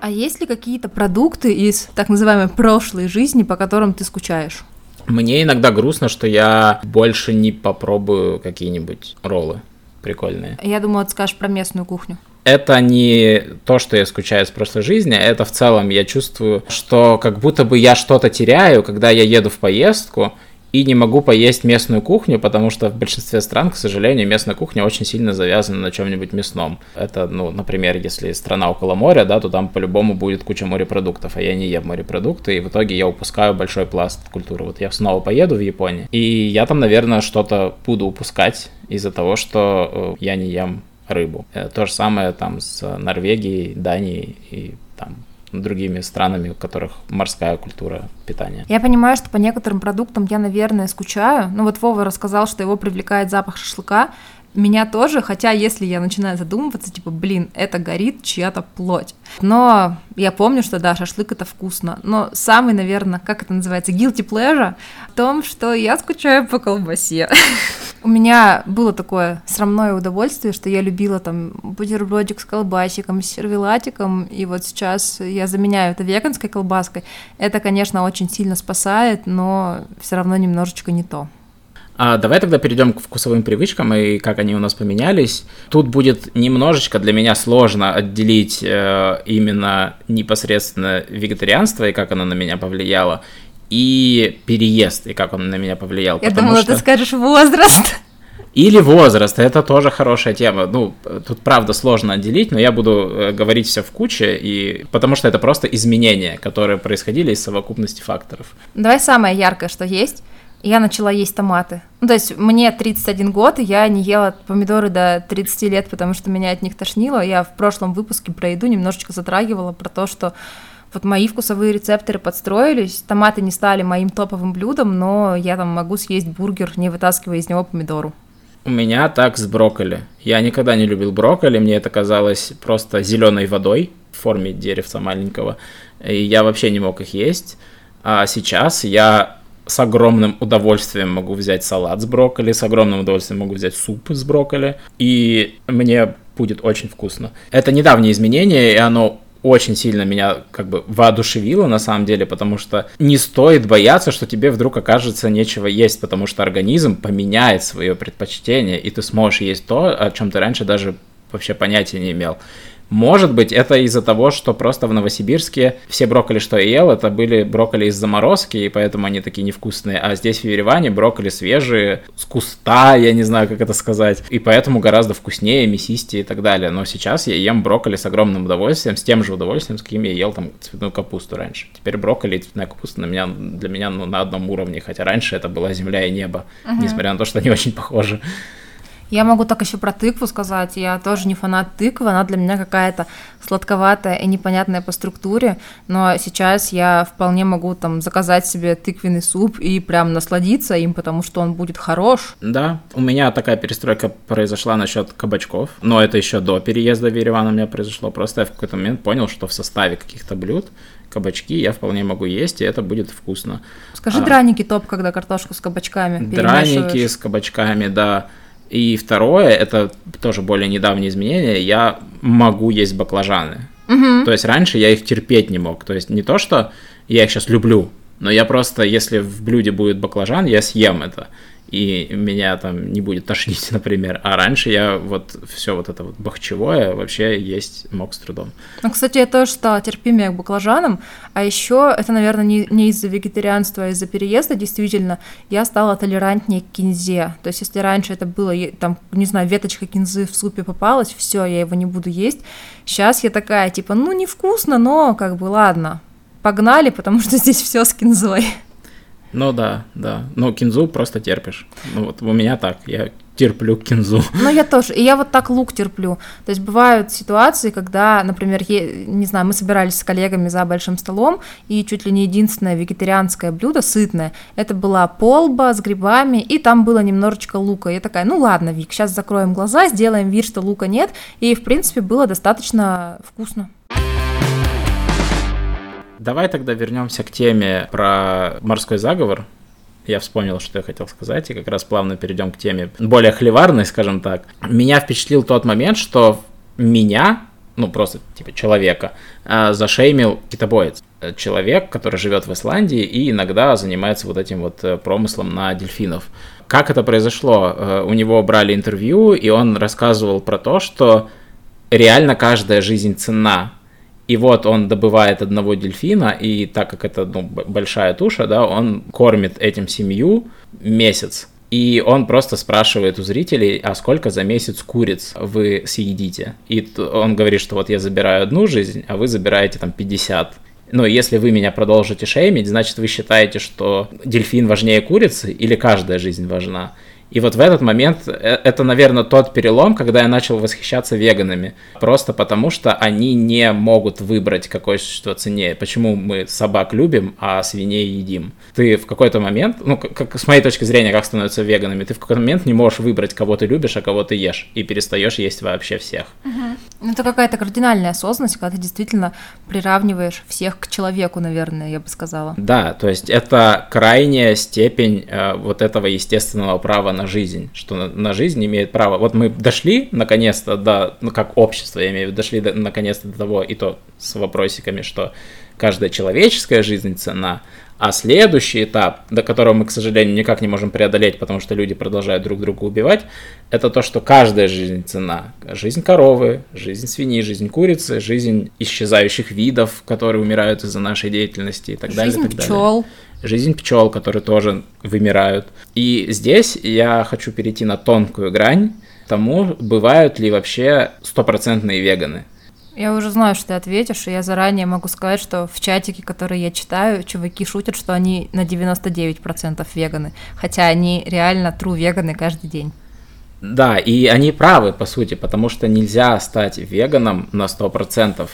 А есть ли какие-то продукты из так называемой прошлой жизни, по которым ты скучаешь? Мне иногда грустно, что я больше не попробую какие-нибудь роллы прикольные. Я думала, ты скажешь про местную кухню. Это не то, что я скучаю с прошлой жизни, это в целом я чувствую, что как будто бы я что-то теряю, когда я еду в поездку и не могу поесть местную кухню, потому что в большинстве стран, к сожалению, местная кухня очень сильно завязана на чем-нибудь мясном. Это, ну, например, если страна около моря, да, то там по-любому будет куча морепродуктов, а я не ем морепродукты, и в итоге я упускаю большой пласт культуры. Вот я снова поеду в Японию, и я там, наверное, что-то буду упускать из-за того, что э, я не ем рыбу. Э, То же самое там с Норвегией, Данией и там другими странами, у которых морская культура питания. Я понимаю, что по некоторым продуктам я, наверное, скучаю. Ну вот Вова рассказал, что его привлекает запах шашлыка. Меня тоже, хотя если я начинаю задумываться, типа, блин, это горит чья-то плоть. Но я помню, что да, шашлык это вкусно. Но самый, наверное, как это называется, guilty pleasure в том, что я скучаю по колбасе. У меня было такое срамное удовольствие, что я любила там бутербродик с колбасиком, с сервелатиком, и вот сейчас я заменяю это веганской колбаской. Это, конечно, очень сильно спасает, но все равно немножечко не то. А давай тогда перейдем к вкусовым привычкам и как они у нас поменялись. Тут будет немножечко для меня сложно отделить э, именно непосредственно вегетарианство и как оно на меня повлияло, и переезд и как он на меня повлиял. Я думала, что- ты скажешь возраст. Или возраст, это тоже хорошая тема. Ну, тут правда сложно отделить, но я буду э, говорить все в куче, и... потому что это просто изменения, которые происходили из совокупности факторов. Давай самое яркое, что есть. Я начала есть томаты. Ну, то есть мне 31 год, и я не ела помидоры до 30 лет, потому что меня от них тошнило. Я в прошлом выпуске про еду немножечко затрагивала про то, что вот мои вкусовые рецепторы подстроились, томаты не стали моим топовым блюдом, но я там могу съесть бургер, не вытаскивая из него помидору. У меня так с брокколи. Я никогда не любил брокколи, мне это казалось просто зеленой водой в форме деревца маленького, и я вообще не мог их есть. А сейчас я с огромным удовольствием могу взять салат с брокколи, с огромным удовольствием могу взять суп с брокколи, и мне будет очень вкусно. Это недавнее изменение, и оно очень сильно меня как бы воодушевило на самом деле, потому что не стоит бояться, что тебе вдруг окажется нечего есть, потому что организм поменяет свое предпочтение, и ты сможешь есть то, о чем ты раньше даже вообще понятия не имел. Может быть, это из-за того, что просто в Новосибирске все брокколи, что я ел, это были брокколи из заморозки, и поэтому они такие невкусные. А здесь в Ереване брокколи свежие, с куста, я не знаю, как это сказать. И поэтому гораздо вкуснее, мясистее и так далее. Но сейчас я ем брокколи с огромным удовольствием, с тем же удовольствием, с каким я ел там цветную капусту раньше. Теперь брокколи и цветная капуста на меня, для меня ну, на одном уровне, хотя раньше это была земля и небо, несмотря на то, что они очень похожи. Я могу так еще про тыкву сказать. Я тоже не фанат тыквы, она для меня какая-то сладковатая и непонятная по структуре, но сейчас я вполне могу там заказать себе тыквенный суп и прям насладиться им, потому что он будет хорош. Да, у меня такая перестройка произошла насчет кабачков, но это еще до переезда в Ереван у меня произошло. Просто я в какой-то момент понял, что в составе каких-то блюд кабачки я вполне могу есть, и это будет вкусно. Скажи А. драники топ, когда картошку с кабачками Драники с кабачками, да. И второе, это тоже более недавнее изменение, я могу есть баклажаны. Мгм. То есть раньше я их терпеть не мог. То есть не то, что я их сейчас люблю, Но я просто, если в блюде будет баклажан, я съем это и меня там не будет тошнить, например. А раньше я вот все вот это вот бахчевое вообще есть мог с трудом. Ну, кстати, я тоже стала терпимее к баклажанам, а еще это, наверное, не, не из-за вегетарианства, а из-за переезда, действительно, я стала толерантнее к кинзе. То есть, если раньше это было, там, не знаю, веточка кинзы в супе попалась, все, я его не буду есть. Сейчас я такая, типа, ну, невкусно, но как бы ладно, погнали, потому что здесь все с кинзой. Ну да, да. Но кинзу просто терпишь. Ну вот у меня так, я терплю кинзу. Ну я тоже, и я вот так лук терплю. То есть бывают ситуации, когда, например, я, не знаю, мы собирались с коллегами за большим столом, и чуть ли не единственное вегетарианское блюдо, сытное, это была полба с грибами, и там было немножечко лука. Я такая, ну ладно, Вик, сейчас закроем глаза, сделаем вид, что лука нет, и в принципе было достаточно вкусно. Давай тогда вернемся к теме про морской заговор. Я вспомнил, что я хотел сказать, и как раз плавно перейдем к теме более хлеварной, скажем так. Меня впечатлил тот момент, что меня, ну просто типа человека, э, зашеймил китобоец. Человек, который живет в Исландии и иногда занимается вот этим вот э, промыслом на дельфинов. Как это произошло? Э, у него брали интервью, и он рассказывал про то, что реально каждая жизнь ценна и вот он добывает одного дельфина, и так как это ну, большая туша, да, он кормит этим семью месяц. И он просто спрашивает у зрителей, а сколько за месяц куриц вы съедите? И он говорит, что вот я забираю одну жизнь, а вы забираете там 50. Но если вы меня продолжите шеймить, значит вы считаете, что дельфин важнее курицы или каждая жизнь важна? И вот в этот момент, э, это, наверное, тот перелом, когда я начал восхищаться веганами. Просто потому, что они не могут выбрать, какое существо ценнее. Почему мы собак любим, а свиней едим? Ты в какой-то момент, ну, как, с моей точки зрения, как становятся веганами, ты в какой-то момент не можешь выбрать, кого ты любишь, а кого ты ешь. И перестаешь есть вообще всех. Угу. Это какая-то кардинальная осознанность, когда ты действительно приравниваешь всех к человеку, наверное, я бы сказала. Да, то есть это крайняя степень э, вот этого естественного права на на жизнь, что на, на жизнь имеет право. Вот мы дошли наконец-то до, ну как общество, я имею в виду, дошли до, наконец-то до того, и то с вопросиками, что каждая человеческая жизнь цена, а следующий этап, до которого мы, к сожалению, никак не можем преодолеть, потому что люди продолжают друг друга убивать, это то, что каждая жизнь цена. Жизнь коровы, жизнь свиньи, жизнь курицы, жизнь исчезающих видов, которые умирают из-за нашей деятельности и так жизнь далее. Жизнь пчел. Далее жизнь пчел, которые тоже вымирают. И здесь я хочу перейти на тонкую грань тому, бывают ли вообще стопроцентные веганы. Я уже знаю, что ты ответишь, и я заранее могу сказать, что в чатике, который я читаю, чуваки шутят, что они на 99% веганы, хотя они реально true веганы каждый день. Да, и они правы, по сути, потому что нельзя стать веганом на 100%.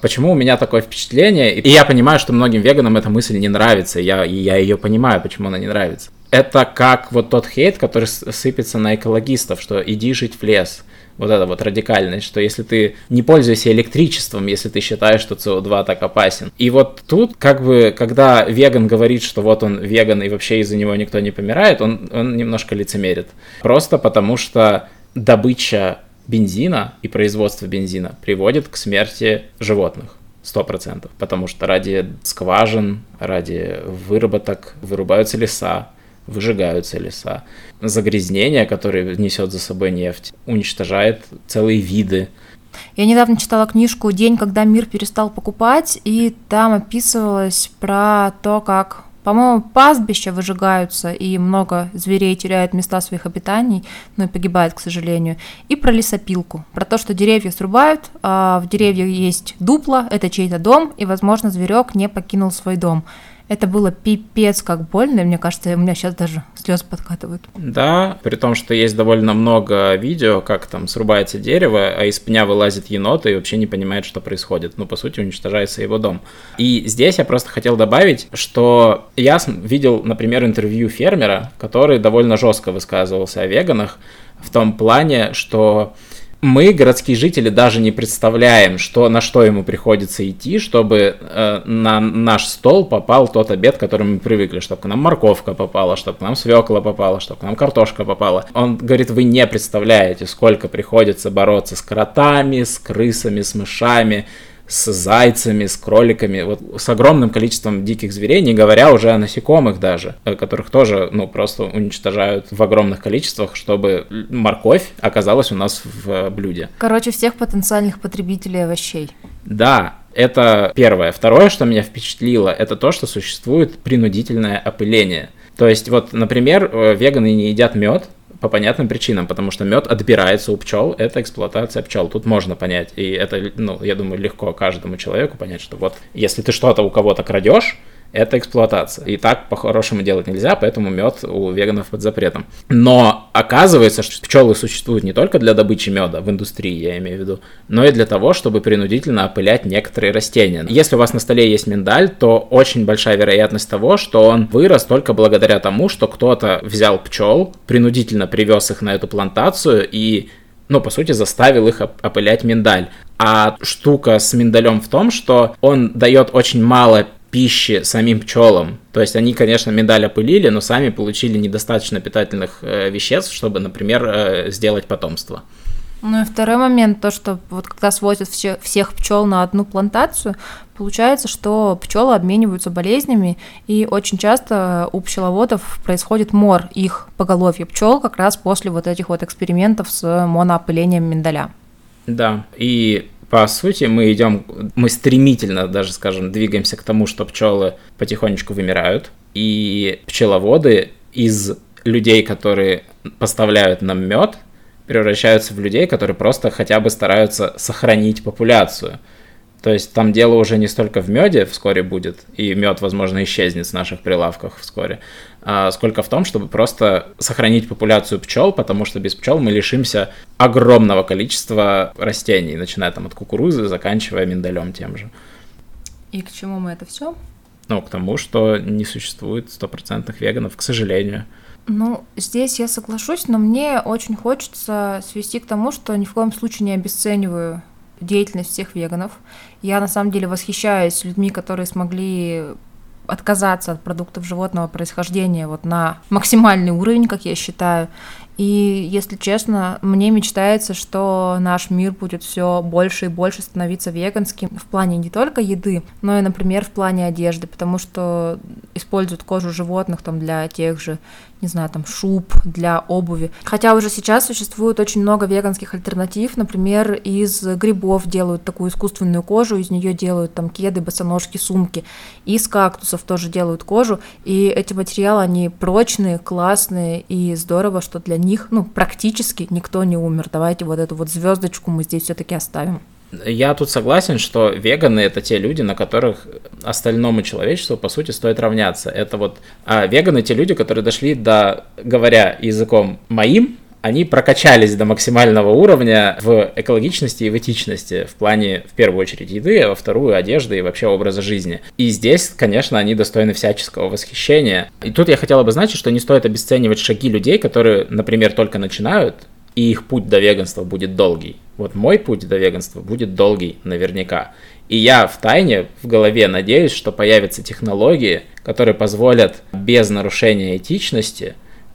Почему у меня такое впечатление? И я понимаю, что многим веганам эта мысль не нравится. Я, я ее понимаю, почему она не нравится. Это как вот тот хейт, который сыпется на экологистов, что иди жить в лес. Вот это вот радикальность, что если ты не пользуешься электричеством, если ты считаешь, что СО2 так опасен. И вот тут, как бы, когда веган говорит, что вот он веган и вообще из-за него никто не помирает, он, он немножко лицемерит. Просто потому что добыча бензина и производство бензина приводит к смерти животных. Сто процентов. Потому что ради скважин, ради выработок вырубаются леса, выжигаются леса. Загрязнение, которое несет за собой нефть, уничтожает целые виды. Я недавно читала книжку «День, когда мир перестал покупать», и там описывалось про то, как по-моему, пастбища выжигаются, и много зверей теряют места своих обитаний, но и погибают, к сожалению. И про лесопилку, про то, что деревья срубают, а в деревьях есть дупло, это чей-то дом, и, возможно, зверек не покинул свой дом. Это было пипец как больно, и мне кажется, у меня сейчас даже слезы подкатывают. Да, при том, что есть довольно много видео, как там срубается дерево, а из пня вылазит енот и вообще не понимает, что происходит. Ну, по сути, уничтожается его дом. И здесь я просто хотел добавить, что я видел, например, интервью фермера, который довольно жестко высказывался о веганах, в том плане, что мы, городские жители, даже не представляем, что, на что ему приходится идти, чтобы э, на наш стол попал тот обед, к которому мы привыкли, чтобы к нам морковка попала, чтобы к нам свекла попала, чтобы к нам картошка попала. Он говорит, вы не представляете, сколько приходится бороться с кротами, с крысами, с мышами, с зайцами, с кроликами, вот с огромным количеством диких зверей, не говоря уже о насекомых даже, э, которых тоже, ну, просто уничтожают в огромных количествах, чтобы морковь оказалась у нас в блюде. Короче, всех потенциальных потребителей овощей. Да, это первое. Второе, что меня впечатлило, это то, что существует принудительное опыление. То есть, вот, например, э, веганы не едят мед, по понятным причинам, потому что мед отбирается у пчел, это эксплуатация пчел. Тут можно понять, и это, ну, я думаю, легко каждому человеку понять, что вот если ты что-то у кого-то крадешь, это эксплуатация. И так по-хорошему делать нельзя, поэтому мед у веганов под запретом. Но оказывается, что пчелы существуют не только для добычи меда в индустрии, я имею в виду, но и для того, чтобы принудительно опылять некоторые растения. Если у вас на столе есть миндаль, то очень большая вероятность того, что он вырос только благодаря тому, что кто-то взял пчел, принудительно привез их на эту плантацию и ну, по сути, заставил их опылять миндаль. А штука с миндалем в том, что он дает очень мало пищи самим пчелам. То есть они, конечно, медаль опылили, но сами получили недостаточно питательных э, веществ, чтобы, например, э, сделать потомство. Ну и второй момент, то, что вот когда свозят все, всех пчел на одну плантацию, получается, что пчелы обмениваются болезнями, и очень часто у пчеловодов происходит мор их поголовья пчел как раз после вот этих вот экспериментов с моноопылением миндаля. Да, и по сути, мы идем, мы стремительно даже, скажем, двигаемся к тому, что пчелы потихонечку вымирают, и пчеловоды из людей, которые поставляют нам мед, превращаются в людей, которые просто хотя бы стараются сохранить популяцию. То есть там дело уже не столько в меде вскоре будет, и мед, возможно, исчезнет с наших прилавков вскоре, а сколько в том, чтобы просто сохранить популяцию пчел, потому что без пчел мы лишимся огромного количества растений, начиная там от кукурузы, заканчивая миндалем тем же. И к чему мы это все? Ну, к тому, что не существует стопроцентных веганов, к сожалению. Ну, здесь я соглашусь, но мне очень хочется свести к тому, что ни в коем случае не обесцениваю деятельность всех веганов. Я на самом деле восхищаюсь людьми, которые смогли отказаться от продуктов животного происхождения вот на максимальный уровень, как я считаю. И, если честно, мне мечтается, что наш мир будет все больше и больше становиться веганским в плане не только еды, но и, например, в плане одежды, потому что используют кожу животных там для тех же не знаю, там, шуб для обуви. Хотя уже сейчас существует очень много веганских альтернатив. Например, из грибов делают такую искусственную кожу, из нее делают там кеды, босоножки, сумки. Из кактусов тоже делают кожу. И эти материалы, они прочные, классные, и здорово, что для них, ну, практически никто не умер. Давайте вот эту вот звездочку мы здесь все-таки оставим. Я тут согласен, что веганы это те люди, на которых остальному человечеству, по сути, стоит равняться. Это вот а веганы те люди, которые дошли до, говоря языком моим, они прокачались до максимального уровня в экологичности и в этичности в плане, в первую очередь, еды, а во вторую одежды и вообще образа жизни. И здесь, конечно, они достойны всяческого восхищения. И тут я хотел бы значить, что не стоит обесценивать шаги людей, которые, например, только начинают, и их путь до веганства будет долгий. Вот мой путь до веганства будет долгий, наверняка. И я в тайне, в голове надеюсь, что появятся технологии, которые позволят без нарушения этичности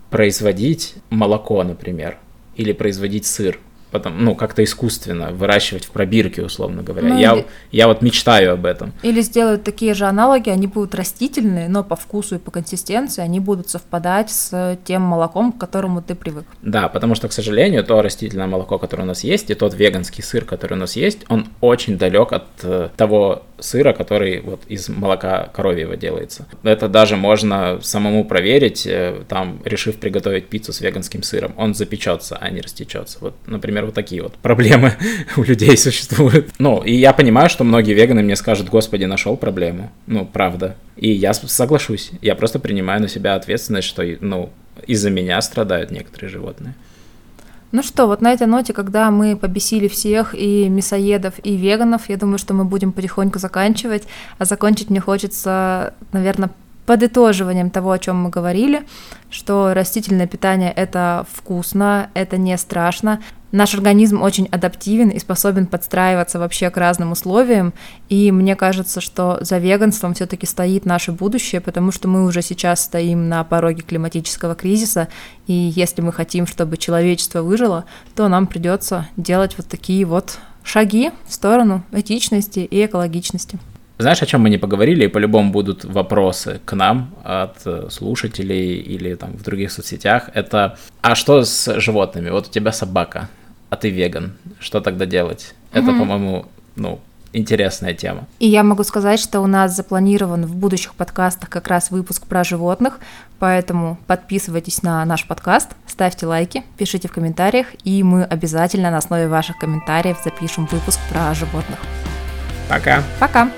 производить молоко, например, или производить сыр потом, ну, как-то искусственно выращивать в пробирке, условно говоря. Ну, я, или... я вот мечтаю об этом. Или сделают такие же аналоги, они будут растительные, но по вкусу и по консистенции они будут совпадать с тем молоком, к которому ты привык. Да, потому что, к сожалению, то растительное молоко, которое у нас есть, и тот веганский сыр, который у нас есть, он очень далек от э, того сыра, который вот из молока коровьего делается. Это даже можно самому проверить, э, там, решив приготовить пиццу с веганским сыром. Он запечется, а не растечется. Вот, например, вот такие вот проблемы у людей существуют. Ну, и я понимаю, что многие веганы мне скажут, господи, нашел проблему. Ну, правда. И я соглашусь. Я просто принимаю на себя ответственность, что, ну, из-за меня страдают некоторые животные. Ну что, вот на этой ноте, когда мы побесили всех и мясоедов, и веганов, я думаю, что мы будем потихоньку заканчивать. А закончить мне хочется, наверное, подытоживанием того, о чем мы говорили, что растительное питание это вкусно, это не страшно, Наш организм очень адаптивен и способен подстраиваться вообще к разным условиям, и мне кажется, что за веганством все-таки стоит наше будущее, потому что мы уже сейчас стоим на пороге климатического кризиса, и если мы хотим, чтобы человечество выжило, то нам придется делать вот такие вот шаги в сторону этичности и экологичности. Знаешь, о чем мы не поговорили, и по-любому будут вопросы к нам от э, слушателей или там в других соцсетях. Это, а что с животными? Вот у тебя собака, а ты веган. Что тогда делать? Это, по-моему, ну, интересная тема. И я могу сказать, что у нас запланирован в будущих подкастах как раз выпуск про животных, поэтому подписывайтесь на наш подкаст, ставьте лайки, пишите в комментариях, и мы обязательно на основе ваших комментариев запишем выпуск про животных. Пока. Пока.